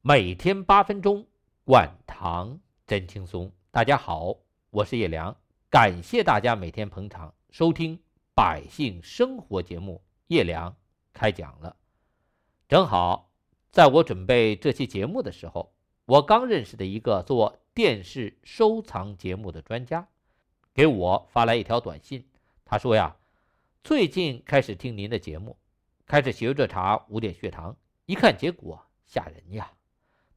每天八分钟，管糖真轻松。大家好，我是叶良，感谢大家每天捧场收听百姓生活节目。叶良开讲了，正好在我准备这期节目的时候，我刚认识的一个做电视收藏节目的专家，给我发来一条短信。他说呀，最近开始听您的节目，开始学着查五点血糖，一看结果吓人呀。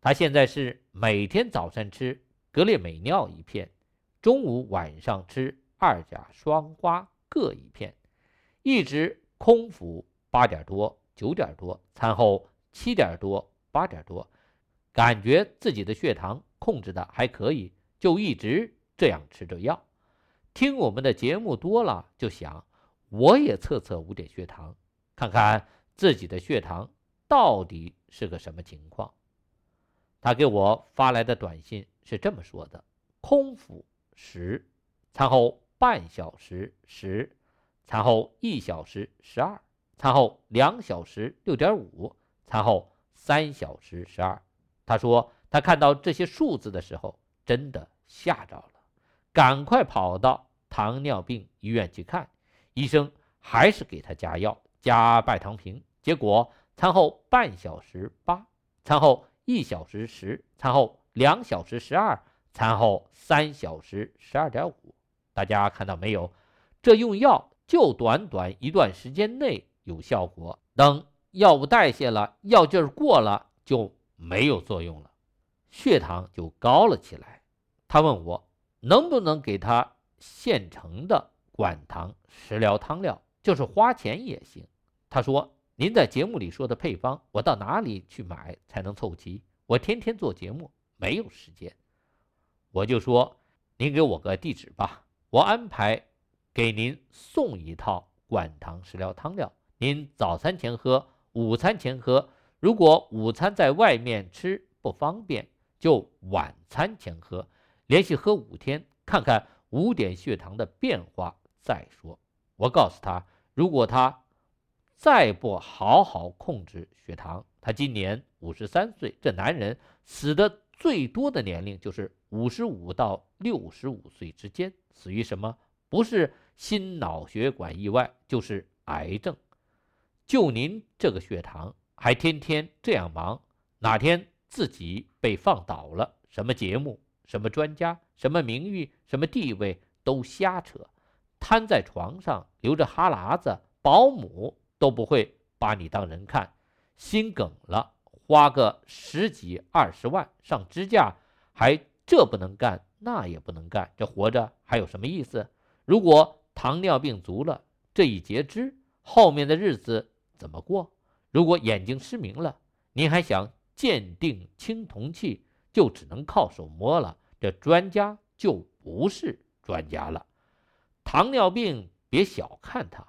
他现在是每天早晨吃格列美脲一片，中午晚上吃二甲双胍各一片，一直空腹八点多九点多，餐后七点多八点多，感觉自己的血糖控制的还可以，就一直这样吃着药。听我们的节目多了，就想我也测测五点血糖，看看自己的血糖到底是个什么情况。他给我发来的短信是这么说的：空腹十，餐后半小时十，餐后一小时十二，餐后两小时六点五，餐后三小时十二。他说他看到这些数字的时候，真的吓着了，赶快跑到糖尿病医院去看，医生还是给他加药加拜糖平，结果餐后半小时八，餐后。一小时十，餐后两小时十二，餐后三小时十二点五。大家看到没有？这用药就短短一段时间内有效果，等药物代谢了，药劲儿过了就没有作用了，血糖就高了起来。他问我能不能给他现成的管糖食疗汤料，就是花钱也行。他说。您在节目里说的配方，我到哪里去买才能凑齐？我天天做节目，没有时间。我就说，您给我个地址吧，我安排给您送一套管糖食疗汤料。您早餐前喝，午餐前喝。如果午餐在外面吃不方便，就晚餐前喝，连续喝五天，看看五点血糖的变化再说。我告诉他，如果他。再不好好控制血糖，他今年五十三岁。这男人死的最多的年龄就是五十五到六十五岁之间，死于什么？不是心脑血管意外，就是癌症。就您这个血糖，还天天这样忙，哪天自己被放倒了，什么节目、什么专家、什么名誉、什么地位都瞎扯，瘫在床上流着哈喇子，保姆。都不会把你当人看，心梗了，花个十几二十万上支架，还这不能干，那也不能干，这活着还有什么意思？如果糖尿病足了，这一截肢，后面的日子怎么过？如果眼睛失明了，您还想鉴定青铜器，就只能靠手摸了，这专家就不是专家了。糖尿病别小看它。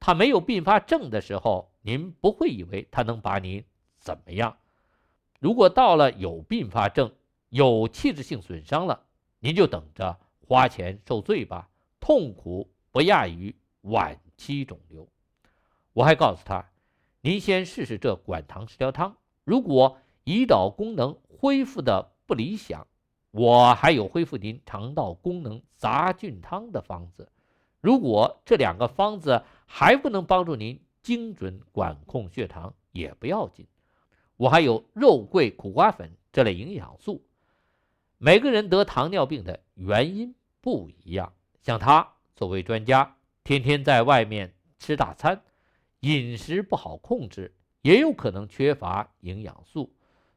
他没有并发症的时候，您不会以为他能把你怎么样。如果到了有并发症、有器质性损伤了，您就等着花钱受罪吧，痛苦不亚于晚期肿瘤。我还告诉他，您先试试这管糖食疗汤，如果胰岛功能恢复的不理想，我还有恢复您肠道功能杂菌汤的方子。如果这两个方子还不能帮助您精准管控血糖，也不要紧。我还有肉桂、苦瓜粉这类营养素。每个人得糖尿病的原因不一样，像他作为专家，天天在外面吃大餐，饮食不好控制，也有可能缺乏营养素。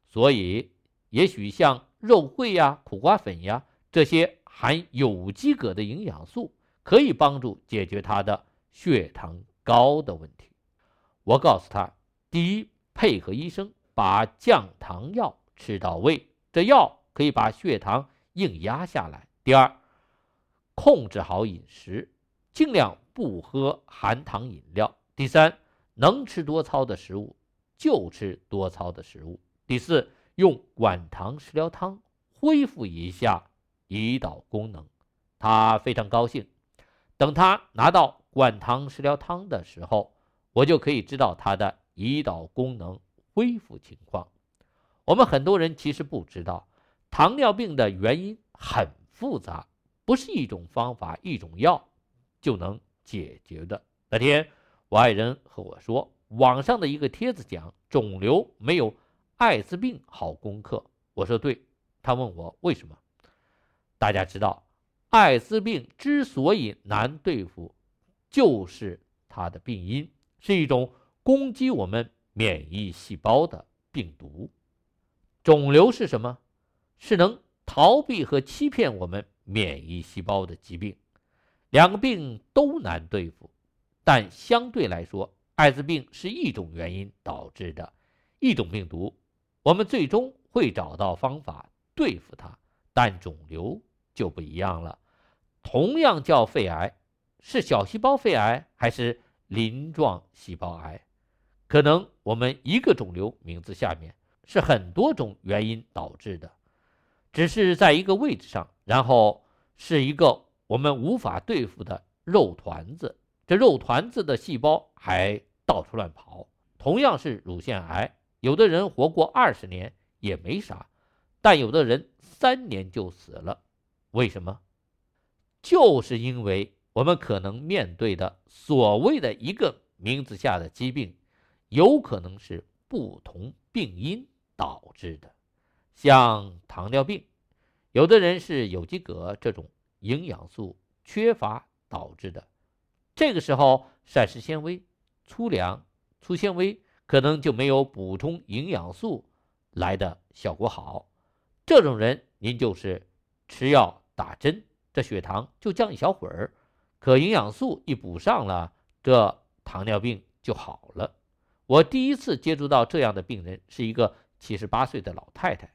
所以，也许像肉桂呀、苦瓜粉呀这些含有机铬的营养素。可以帮助解决他的血糖高的问题。我告诉他：第一，配合医生把降糖药吃到位，这药可以把血糖硬压下来；第二，控制好饮食，尽量不喝含糖饮料；第三，能吃多糙的食物就吃多糙的食物；第四，用管糖食疗汤恢复一下胰岛功能。他非常高兴。等他拿到灌糖食疗汤的时候，我就可以知道他的胰岛功能恢复情况。我们很多人其实不知道，糖尿病的原因很复杂，不是一种方法、一种药就能解决的。那天，我爱人和我说，网上的一个帖子讲肿瘤没有艾滋病好攻克。我说对。他问我为什么？大家知道，艾滋病之所以难对付，就是它的病因是一种攻击我们免疫细胞的病毒。肿瘤是什么？是能逃避和欺骗我们免疫细胞的疾病。两个病都难对付，但相对来说，艾滋病是一种原因导致的一种病毒，我们最终会找到方法。对付它，但肿瘤就不一样了。同样叫肺癌，是小细胞肺癌还是鳞状细胞癌？可能我们一个肿瘤名字下面是很多种原因导致的，只是在一个位置上，然后是一个我们无法对付的肉团子。这肉团子的细胞还到处乱跑。同样是乳腺癌，有的人活过二十年也没啥。但有的人三年就死了，为什么？就是因为我们可能面对的所谓的一个名字下的疾病，有可能是不同病因导致的。像糖尿病，有的人是有机铬这种营养素缺乏导致的，这个时候膳食纤维、粗粮、粗纤维可能就没有补充营养素来的效果好。这种人，您就是吃药打针，这血糖就降一小会儿，可营养素一补上了，这糖尿病就好了。我第一次接触到这样的病人是一个七十八岁的老太太，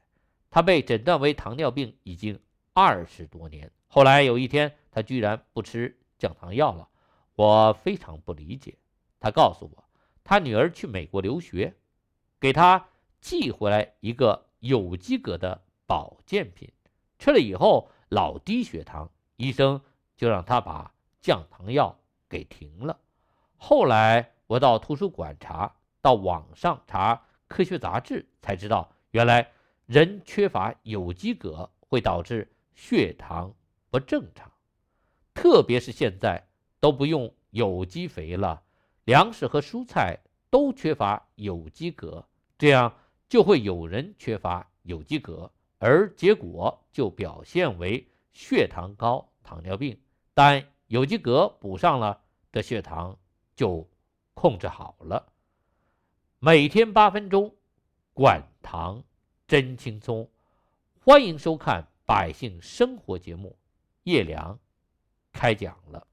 她被诊断为糖尿病已经二十多年。后来有一天，她居然不吃降糖药了，我非常不理解。她告诉我，她女儿去美国留学，给她寄回来一个有机格的。保健品吃了以后老低血糖，医生就让她把降糖药给停了。后来我到图书馆查，到网上查科学杂志，才知道原来人缺乏有机铬会导致血糖不正常。特别是现在都不用有机肥了，粮食和蔬菜都缺乏有机铬，这样就会有人缺乏有机铬。而结果就表现为血糖高、糖尿病，但有机格补上了，的血糖就控制好了。每天八分钟，管糖真轻松。欢迎收看《百姓生活》节目，叶良开讲了。